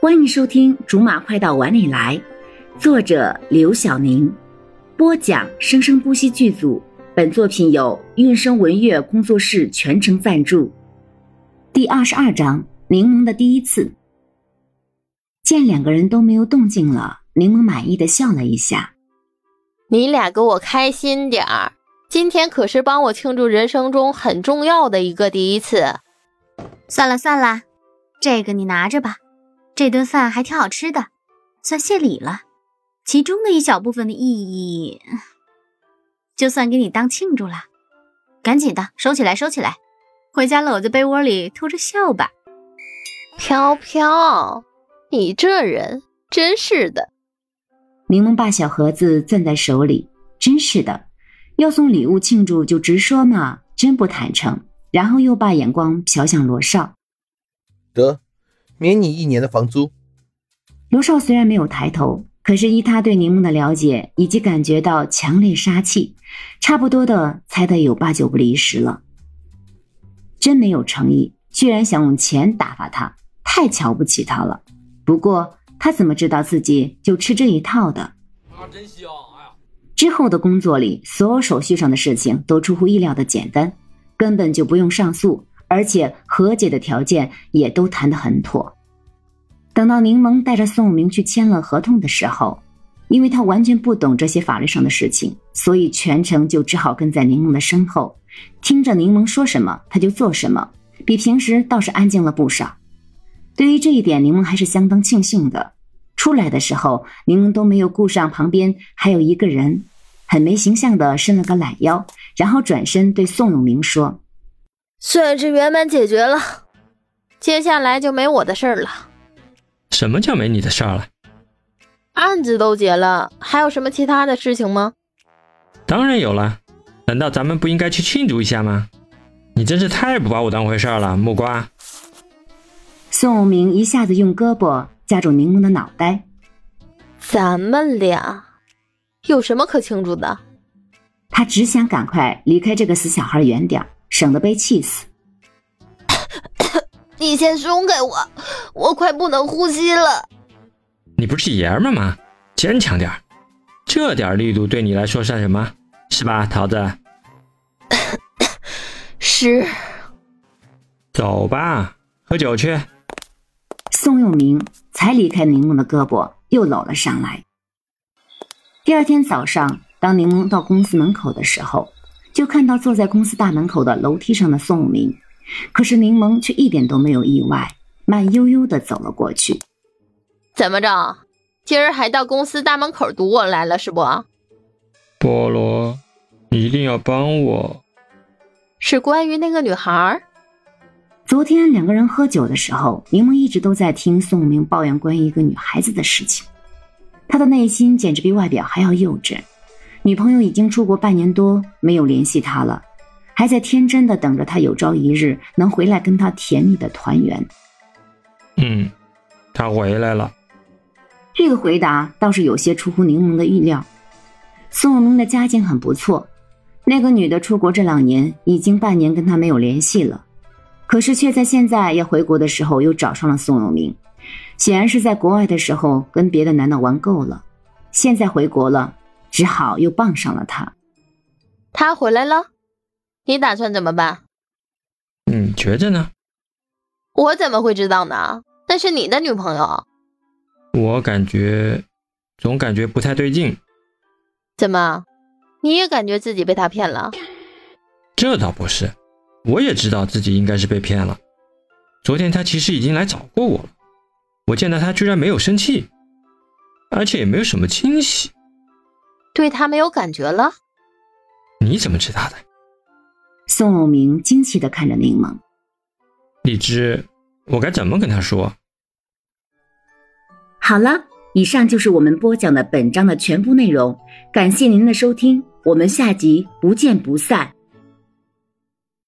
欢迎收听《竹马快到碗里来》，作者刘晓宁，播讲生生不息剧组。本作品由韵声文乐工作室全程赞助。第二十二章：柠檬的第一次。见两个人都没有动静了，柠檬满意的笑了一下：“你俩给我开心点儿，今天可是帮我庆祝人生中很重要的一个第一次。”算了算了，这个你拿着吧。这顿饭还挺好吃的，算谢礼了。其中的一小部分的意义，就算给你当庆祝了。赶紧的，收起来，收起来，回家搂在被窝里偷着笑吧。飘飘，你这人真是的。柠檬把小盒子攥在手里，真是的，要送礼物庆祝就直说嘛，真不坦诚。然后又把眼光瞟向罗少，得。免你一年的房租。罗少虽然没有抬头，可是依他对柠檬的了解，以及感觉到强烈杀气，差不多的猜得有八九不离十了。真没有诚意，居然想用钱打发他，太瞧不起他了。不过他怎么知道自己就吃这一套的？啊，真香！哎呀，之后的工作里，所有手续上的事情都出乎意料的简单，根本就不用上诉。而且和解的条件也都谈得很妥。等到柠檬带着宋永明去签了合同的时候，因为他完全不懂这些法律上的事情，所以全程就只好跟在柠檬的身后，听着柠檬说什么他就做什么，比平时倒是安静了不少。对于这一点，柠檬还是相当庆幸的。出来的时候，柠檬都没有顾上旁边还有一个人，很没形象的伸了个懒腰，然后转身对宋永明说。算是圆满解决了，接下来就没我的事儿了。什么叫没你的事儿了？案子都结了，还有什么其他的事情吗？当然有了，难道咱们不应该去庆祝一下吗？你真是太不把我当回事儿了，木瓜。宋永明一下子用胳膊夹住柠檬的脑袋。咱们俩有什么可庆祝的？他只想赶快离开这个死小孩远点儿。省得被气死！你先松开我，我快不能呼吸了。你不是爷们吗？坚强点这点力度对你来说算什么？是吧，桃子？是。走吧，喝酒去。宋永明才离开柠檬的胳膊，又搂了上来。第二天早上，当柠檬到公司门口的时候。就看到坐在公司大门口的楼梯上的宋明，可是柠檬却一点都没有意外，慢悠悠的走了过去。怎么着，今儿还到公司大门口堵我来了是不？菠萝，你一定要帮我。是关于那个女孩。昨天两个人喝酒的时候，柠檬一直都在听宋明抱怨关于一个女孩子的事情，他的内心简直比外表还要幼稚。女朋友已经出国半年多，没有联系他了，还在天真的等着他有朝一日能回来跟他甜蜜的团圆。嗯，他回来了。这个回答倒是有些出乎柠檬的预料。宋永明的家境很不错，那个女的出国这两年已经半年跟他没有联系了，可是却在现在要回国的时候又找上了宋永明，显然是在国外的时候跟别的男的玩够了，现在回国了。只好又傍上了他。他回来了，你打算怎么办？你觉着呢？我怎么会知道呢？那是你的女朋友。我感觉，总感觉不太对劲。怎么，你也感觉自己被他骗了？这倒不是，我也知道自己应该是被骗了。昨天他其实已经来找过我了，我见到他居然没有生气，而且也没有什么惊喜。对他没有感觉了？你怎么知道的？宋永明惊奇的看着柠檬。荔枝，我该怎么跟他说？好了，以上就是我们播讲的本章的全部内容，感谢您的收听，我们下集不见不散。